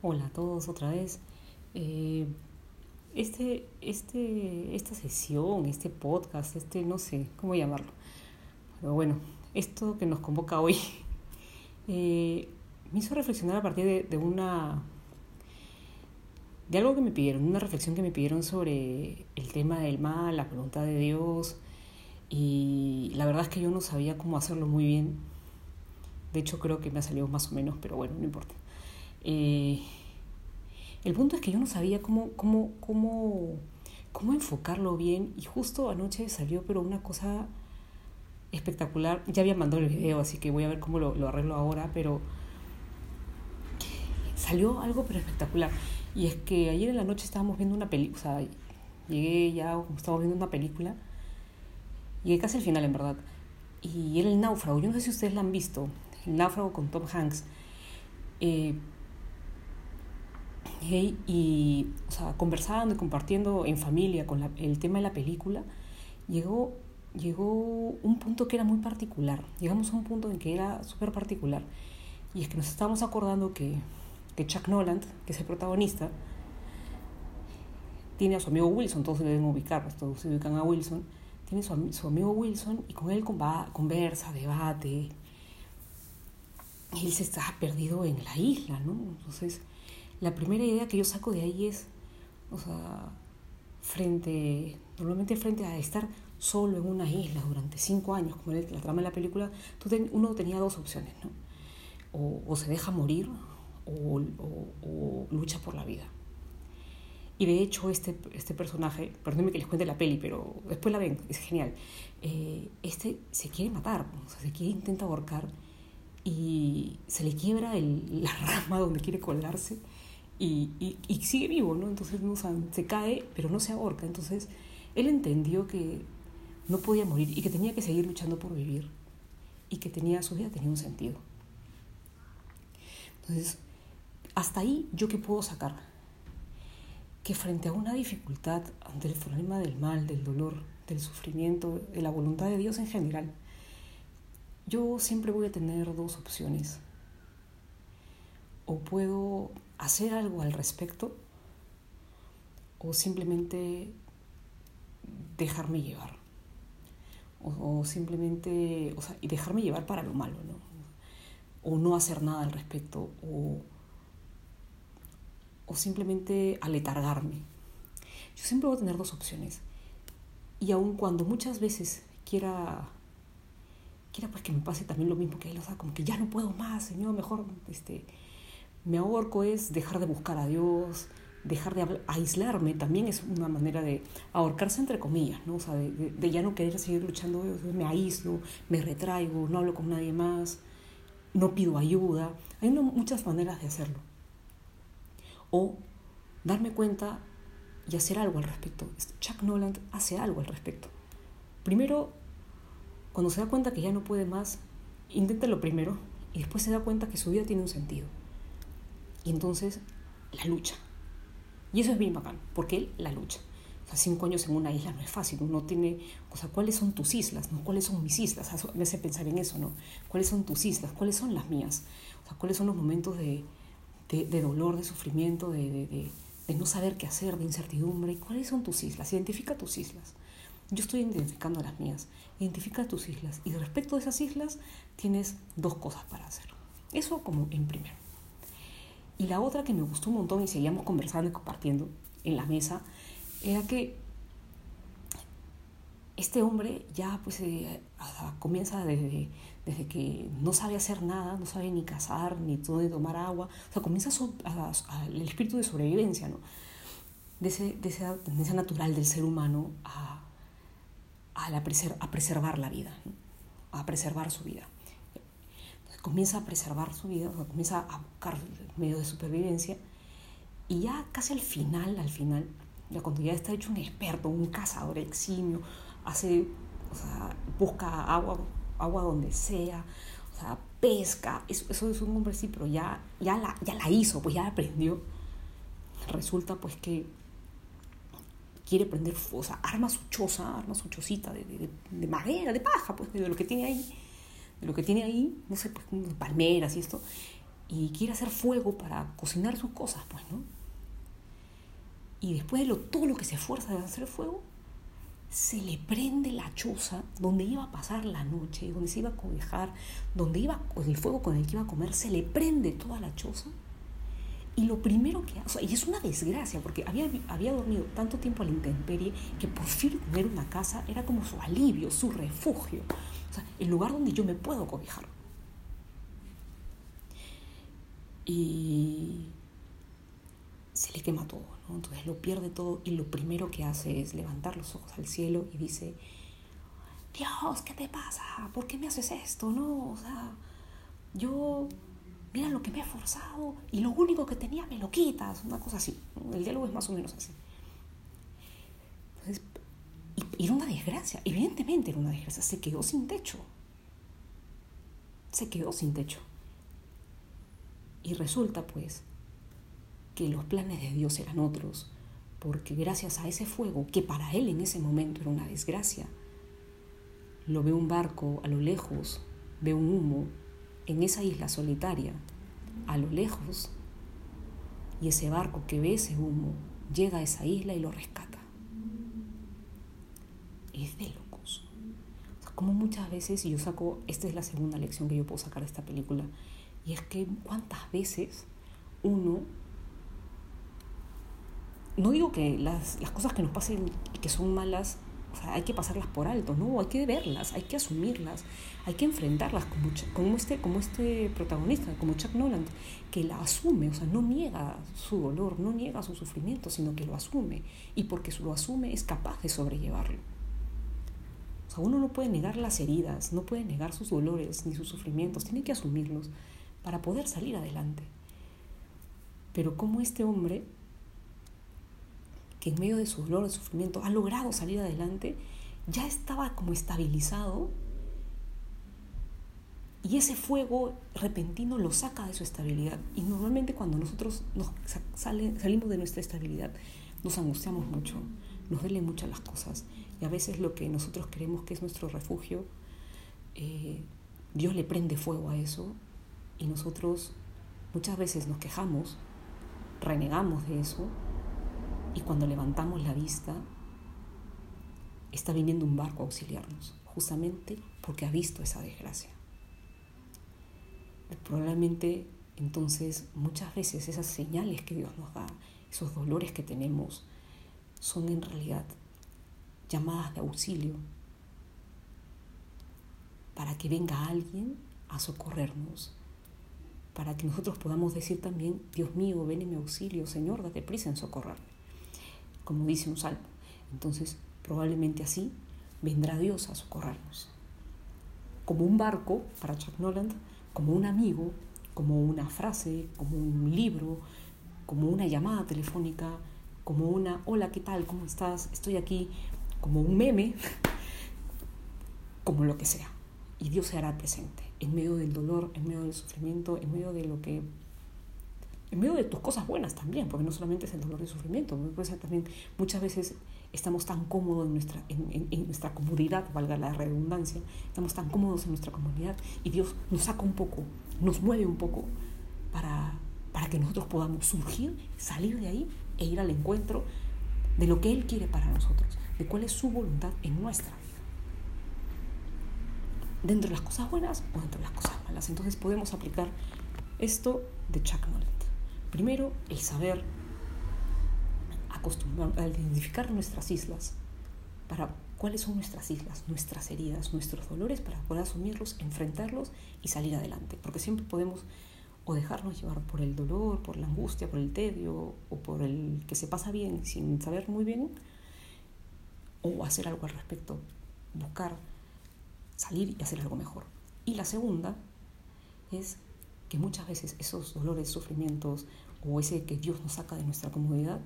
Hola a todos otra vez. Eh, este, este, esta sesión, este podcast, este no sé cómo llamarlo. Pero bueno, esto que nos convoca hoy eh, me hizo reflexionar a partir de, de, una de algo que me pidieron, una reflexión que me pidieron sobre el tema del mal, la voluntad de Dios. Y la verdad es que yo no sabía cómo hacerlo muy bien. De hecho creo que me ha salido más o menos, pero bueno, no importa. Eh, el punto es que yo no sabía cómo, cómo, cómo, cómo enfocarlo bien y justo anoche salió pero una cosa espectacular. Ya había mandado el video, así que voy a ver cómo lo, lo arreglo ahora, pero salió algo pero espectacular. Y es que ayer en la noche estábamos viendo una película, o sea, llegué ya, estábamos viendo una película, llegué casi al final en verdad, y era El Náufrago, yo no sé si ustedes la han visto, El Náufrago con Tom Hanks. Eh, y, o sea, conversando y compartiendo en familia con el tema de la película, llegó, llegó un punto que era muy particular. Llegamos a un punto en que era súper particular. Y es que nos estábamos acordando que, que Chuck Noland, que es el protagonista, tiene a su amigo Wilson, todos se deben ubicar, pues todos se ubican a Wilson, tiene su, su amigo Wilson y con él conversa, debate. Él se está perdido en la isla, ¿no? Entonces, la primera idea que yo saco de ahí es, o sea, frente, normalmente frente a estar solo en una isla durante cinco años, como la trama de la película, tú uno tenía dos opciones, ¿no? O, se deja morir o, lucha por la vida. Y de hecho este, este personaje, perdónenme que les cuente la peli, pero después la ven, es genial, eh, este se quiere matar, sea, se quiere, intenta ahorcar y se le quiebra la rama donde quiere colgarse y, y, y, sigue vivo, ¿no? Entonces no, se cae, pero no se ahorca. Entonces él entendió que no podía morir y que tenía que seguir luchando por vivir y que tenía su vida tenía un sentido. Entonces, hasta ahí yo qué puedo sacar? Que frente a una dificultad, ante el problema del mal, del dolor, del sufrimiento, de la voluntad de Dios en general, yo siempre voy a tener dos opciones. O puedo hacer algo al respecto o simplemente dejarme llevar. O, simplemente, o sea, y dejarme llevar para lo malo, ¿no? O no hacer nada al respecto, o, o simplemente aletargarme. Yo siempre voy a tener dos opciones. Y aun cuando muchas veces quiera, quiera pues que me pase también lo mismo que él, o sea, como que ya no puedo más, Señor, mejor, este, me ahorco es dejar de buscar a Dios, dejar de aislarme, también es una manera de ahorcarse entre comillas, ¿no? O sea, de, de, de ya no querer seguir luchando, me aíslo, me retraigo, no hablo con nadie más, no pido ayuda. Hay muchas maneras de hacerlo. O darme cuenta y hacer algo al respecto. Chuck Noland hace algo al respecto. Primero, cuando se da cuenta que ya no puede más, intenta lo primero y después se da cuenta que su vida tiene un sentido. Y entonces la lucha. Y eso es bien bacán, porque él la lucha. O sea, cinco años en una isla no es fácil, uno tiene, o sea, ¿cuáles son tus islas? ¿no? ¿Cuáles son mis islas? Me hace pensar en eso, ¿no? ¿Cuáles son tus islas? ¿Cuáles son las mías? O sea, ¿cuáles son los momentos de, de, de dolor, de sufrimiento, de, de, de, no saber qué hacer, de incertidumbre? ¿Cuáles son tus islas? Identifica tus islas. Yo estoy identificando las mías. Identifica tus islas. Y respecto a esas islas, tienes dos cosas para hacer. Eso como en primero. Y la otra que me gustó un montón y seguíamos conversando y compartiendo en la mesa era que este hombre ya pues eh, comienza desde, desde, que no sabe hacer nada, no sabe ni cazar, ni tomar agua, o sea, comienza el espíritu de sobrevivencia, ¿no? De, ese, de esa tendencia natural del ser humano a, a, la preser, a preservar la vida, a preservar su vida comienza a preservar su vida, o sea, comienza a buscar medios de supervivencia y ya casi al final, al final, ya cuando ya está hecho un experto, un cazador eximio, hace, o sea, busca agua, agua donde sea, o sea, pesca, eso, eso es un hombre sí, pero ya, ya, la, ya la hizo, pues ya aprendió. Resulta pues que quiere prender, o sea, arma su choza, arma su chocita de, de, de madera, de paja, pues de lo que tiene ahí lo que tiene ahí, no sé, pues, palmeras y esto, y quiere hacer fuego para cocinar sus cosas, pues, ¿no? Y después de lo, todo lo que se esfuerza de hacer fuego, se le prende la choza donde iba a pasar la noche, donde se iba a cobijar, donde iba con el fuego con el que iba a comer, se le prende toda la choza. Y lo primero que hace, y es una desgracia, porque había, había dormido tanto tiempo a la intemperie que por fin tener una casa era como su alivio, su refugio, o el lugar donde yo me puedo cobijar. Y se le quema todo, ¿no? Entonces lo pierde todo y lo primero que hace es levantar los ojos al cielo y dice, Dios, ¿qué te pasa? ¿Por qué me haces esto? No, o sea, yo, mira lo que me he forzado y lo único que tenía me lo quitas, una cosa así. El diálogo es más o menos así. Y, era una desgracia, evidentemente era una desgracia, se quedó sin techo. Se quedó sin techo. Y resulta pues que los planes de Dios eran otros, porque gracias a ese fuego, que para él en ese momento era una desgracia, lo ve un barco a lo lejos, ve un humo en esa isla solitaria, a lo lejos, y ese barco que ve ese humo llega a esa isla y lo rescata. Es de locos. como muchas veces, y yo saco, esta es la segunda lección que yo puedo sacar de esta película, y es que cuántas veces uno no digo que las, las, cosas que nos pasen y que son malas, o sea, hay que pasarlas por alto, no, hay que verlas, hay que asumirlas, hay que enfrentarlas como, como, este, como este protagonista, como Chuck Nolan, que la asume, o sea, no niega su dolor, no niega su sufrimiento, sino que lo asume, y porque lo asume es capaz de sobrellevarlo. Uno no puede negar las heridas, no puede negar sus dolores ni sus sufrimientos, tiene que asumirlos para poder salir adelante. Pero como este hombre que en medio de su dolor, de sufrimiento, ha logrado salir adelante, ya estaba como estabilizado y ese fuego repentino lo saca de su estabilidad. Y normalmente cuando nosotros nos salimos de nuestra estabilidad, nos angustiamos mucho, nos duelen mucho las cosas. Y a veces lo que nosotros creemos que es nuestro refugio, eh, Dios le prende fuego a eso y nosotros muchas veces nos quejamos, renegamos de eso y cuando levantamos la vista, está viniendo un barco a auxiliarnos, justamente porque ha visto esa desgracia. Probablemente entonces muchas veces esas señales que Dios nos da, esos dolores que tenemos, son en realidad llamadas de auxilio para que venga alguien a socorrernos, para que nosotros podamos decir también, Dios mío, ven en mi auxilio, Señor, date prisa en socorrerme como dice un salmo. Entonces, probablemente así vendrá Dios a socorrernos. Como un barco para Chuck Noland, como un amigo, como una frase, como un libro, como una llamada telefónica, como una hola, ¿qué tal? ¿Cómo estás? Estoy aquí, como un meme, como lo que sea. Y Dios se hará presente en medio del dolor, en medio del sufrimiento, en medio de lo que en medio de tus cosas buenas también, porque no solamente es el dolor y el sufrimiento, puede ser también muchas veces estamos tan cómodos en nuestra, en, nuestra comodidad, valga la redundancia, estamos tan cómodos en nuestra comunidad y Dios nos saca un poco, nos mueve un poco para, para que nosotros podamos surgir, salir de ahí e ir al encuentro de lo que Él quiere para nosotros, de cuál es su voluntad en nuestra vida. Dentro de las cosas buenas o dentro de las cosas malas. Entonces podemos aplicar esto de Chuck. Primero, el saber acostumbrar, a identificar nuestras islas, para cuáles son nuestras islas, nuestras heridas, nuestros dolores, para poder asumirlos, enfrentarlos y salir adelante. Porque siempre podemos o dejarnos llevar por el dolor, por la angustia, por el tedio, o por el que se pasa bien sin saber muy bien, o hacer algo al respecto, buscar salir y hacer algo mejor. Y la segunda es que muchas veces esos dolores, sufrimientos o ese que Dios nos saca de nuestra comodidad,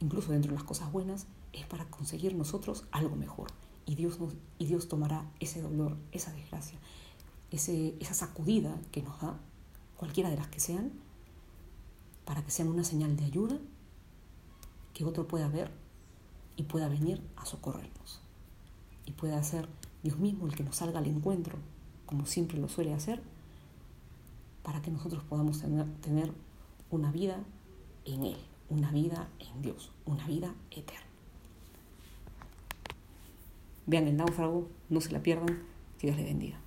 incluso dentro de las cosas buenas, es para conseguir nosotros algo mejor. Y Dios, nos, y Dios tomará ese dolor, esa desgracia, ese, esa sacudida que nos da, cualquiera de las que sean, para que sean una señal de ayuda que otro pueda ver y pueda venir a socorrernos. Y pueda ser Dios mismo el que nos salga al encuentro, como siempre lo suele hacer, para que nosotros podamos tener, una vida en Él, una vida en Dios, una vida eterna. Vean el náufrago, no se la pierdan, que Dios les bendiga.